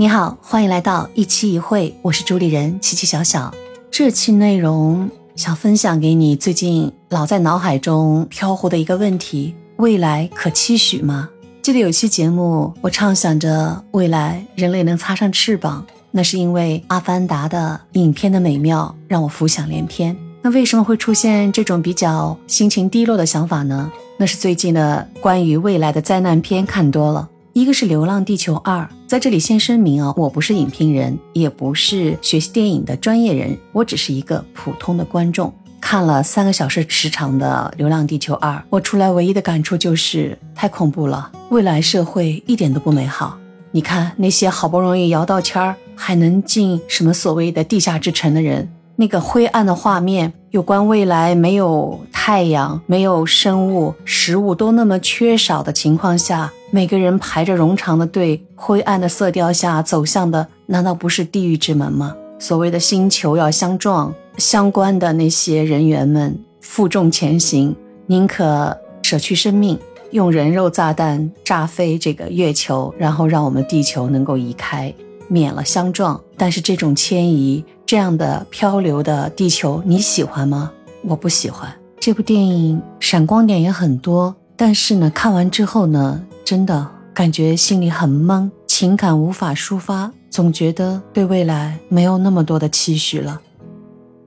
你好，欢迎来到一期一会，我是主理人琪琪小小。这期内容想分享给你最近老在脑海中飘忽的一个问题：未来可期许吗？记得有期节目，我畅想着未来人类能擦上翅膀，那是因为《阿凡达》的影片的美妙让我浮想联翩。那为什么会出现这种比较心情低落的想法呢？那是最近的关于未来的灾难片看多了。一个是《流浪地球二》，在这里先声明啊，我不是影评人，也不是学习电影的专业人，我只是一个普通的观众。看了三个小时时长的《流浪地球二》，我出来唯一的感触就是太恐怖了，未来社会一点都不美好。你看那些好不容易摇到签儿还能进什么所谓的地下之城的人，那个灰暗的画面，有关未来没有太阳、没有生物、食物都那么缺少的情况下。每个人排着冗长的队，灰暗的色调下走向的，难道不是地狱之门吗？所谓的星球要相撞，相关的那些人员们负重前行，宁可舍去生命，用人肉炸弹炸飞这个月球，然后让我们地球能够移开，免了相撞。但是这种迁移，这样的漂流的地球，你喜欢吗？我不喜欢。这部电影闪光点也很多，但是呢，看完之后呢？真的感觉心里很闷，情感无法抒发，总觉得对未来没有那么多的期许了。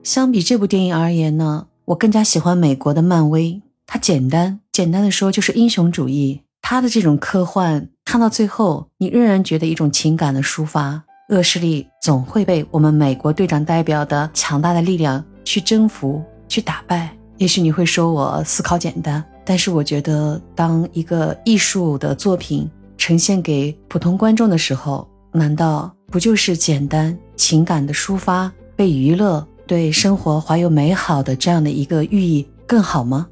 相比这部电影而言呢，我更加喜欢美国的漫威。它简单，简单的说就是英雄主义。它的这种科幻，看到最后，你仍然觉得一种情感的抒发。恶势力总会被我们美国队长代表的强大的力量去征服、去打败。也许你会说我思考简单。但是我觉得，当一个艺术的作品呈现给普通观众的时候，难道不就是简单情感的抒发，被娱乐，对生活怀有美好的这样的一个寓意更好吗？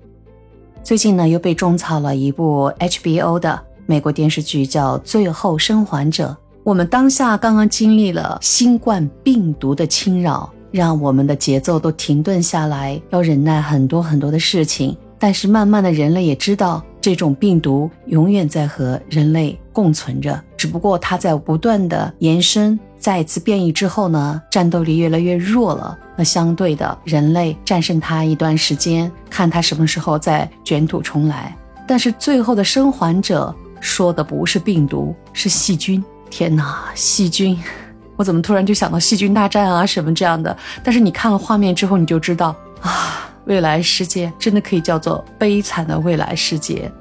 最近呢，又被种草了一部 HBO 的美国电视剧，叫《最后生还者》。我们当下刚刚经历了新冠病毒的侵扰，让我们的节奏都停顿下来，要忍耐很多很多的事情。但是慢慢的，人类也知道这种病毒永远在和人类共存着，只不过它在不断的延伸，再次变异之后呢，战斗力越来越弱了。那相对的，人类战胜它一段时间，看它什么时候再卷土重来。但是最后的生还者说的不是病毒，是细菌。天哪，细菌！我怎么突然就想到细菌大战啊什么这样的？但是你看了画面之后，你就知道啊。未来世界真的可以叫做悲惨的未来世界，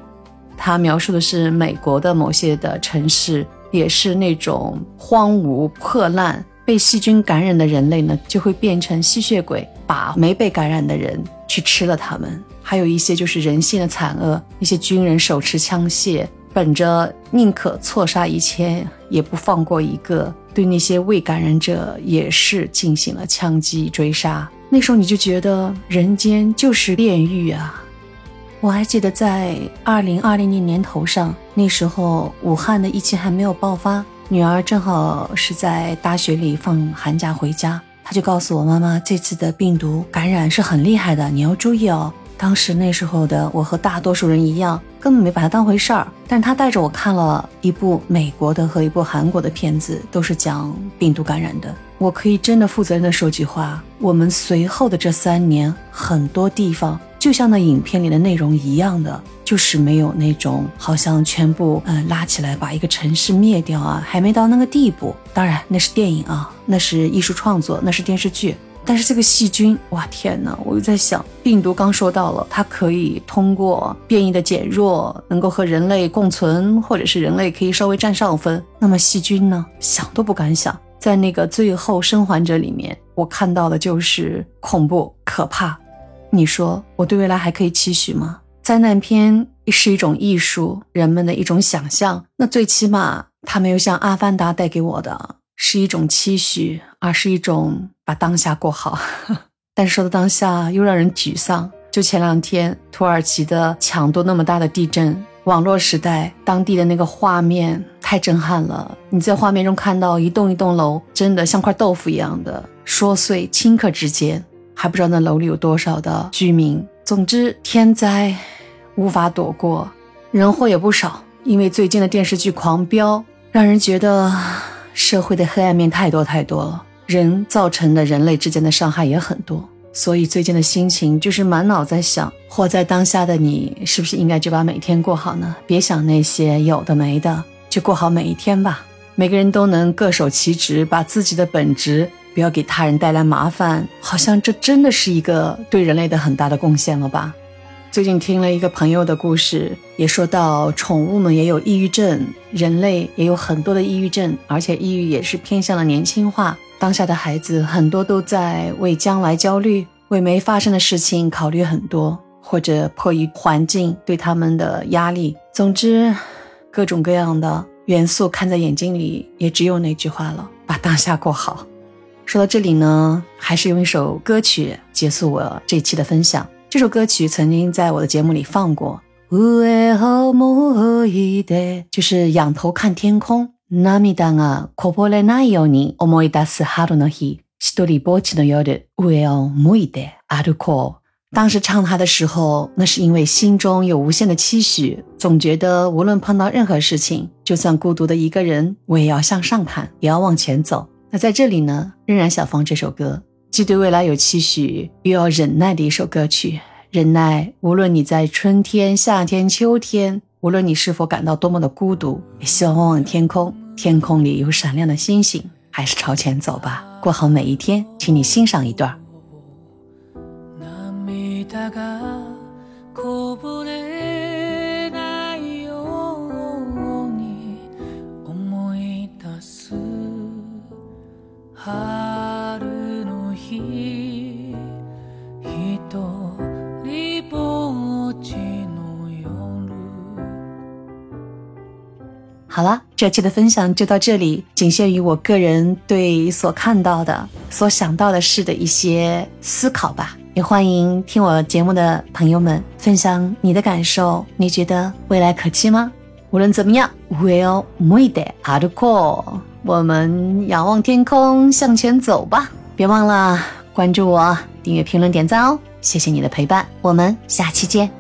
它描述的是美国的某些的城市，也是那种荒芜破烂，被细菌感染的人类呢就会变成吸血鬼，把没被感染的人去吃了他们。还有一些就是人性的惨恶，那些军人手持枪械，本着宁可错杀一千也不放过一个，对那些未感染者也是进行了枪击追杀。那时候你就觉得人间就是炼狱啊！我还记得在二零二零年年头上，那时候武汉的疫情还没有爆发，女儿正好是在大学里放寒假回家，她就告诉我妈妈，这次的病毒感染是很厉害的，你要注意哦。当时那时候的我和大多数人一样，根本没把它当回事儿。但是他带着我看了一部美国的和一部韩国的片子，都是讲病毒感染的。我可以真的负责任的说句话：我们随后的这三年，很多地方就像那影片里的内容一样的，就是没有那种好像全部嗯拉起来把一个城市灭掉啊，还没到那个地步。当然那是电影啊，那是艺术创作，那是电视剧。但是这个细菌，哇天哪！我就在想，病毒刚说到了，它可以通过变异的减弱，能够和人类共存，或者是人类可以稍微占上风。那么细菌呢？想都不敢想。在那个最后生还者里面，我看到的就是恐怖可怕。你说我对未来还可以期许吗？灾难片是一种艺术，人们的一种想象。那最起码它没有像《阿凡达》带给我的。是一种期许，而是一种把当下过好。但是说到当下，又让人沮丧。就前两天土耳其的强度那么大的地震，网络时代当地的那个画面太震撼了。你在画面中看到一栋一栋楼，真的像块豆腐一样的说碎，顷刻之间还不知道那楼里有多少的居民。总之，天灾无法躲过，人祸也不少。因为最近的电视剧狂飙，让人觉得。社会的黑暗面太多太多了，人造成的人类之间的伤害也很多，所以最近的心情就是满脑在想，活在当下的你是不是应该就把每天过好呢？别想那些有的没的，就过好每一天吧。每个人都能各守其职，把自己的本职不要给他人带来麻烦，好像这真的是一个对人类的很大的贡献了吧。最近听了一个朋友的故事，也说到宠物们也有抑郁症，人类也有很多的抑郁症，而且抑郁也是偏向了年轻化。当下的孩子很多都在为将来焦虑，为没发生的事情考虑很多，或者迫于环境对他们的压力。总之，各种各样的元素看在眼睛里，也只有那句话了：把当下过好。说到这里呢，还是用一首歌曲结束我这期的分享。这首歌曲曾经在我的节目里放过，就是仰头看天空。涙がこぼれないように思い出す春の日、一人ぼっちの夜、上を向いて歩こう。当时唱它的时候，那是因为心中有无限的期许，总觉得无论碰到任何事情，就算孤独的一个人，我也要向上看，也要往前走。那在这里呢，仍然想放这首歌。 既对未来有期许，又要忍耐的一首歌曲。忍耐，无论你在春天、夏天、秋天，无论你是否感到多么的孤独，也希望望望天空，天空里有闪亮的星星。还是朝前走吧，过好每一天。请你欣赏一段。好了，这期的分享就到这里，仅限于我个人对所看到的、所想到的事的一些思考吧。也欢迎听我节目的朋友们分享你的感受，你觉得未来可期吗？无论怎么样，We'll move it hardcore，我们仰望天空，向前走吧。别忘了关注我，订阅、评论、点赞哦！谢谢你的陪伴，我们下期见。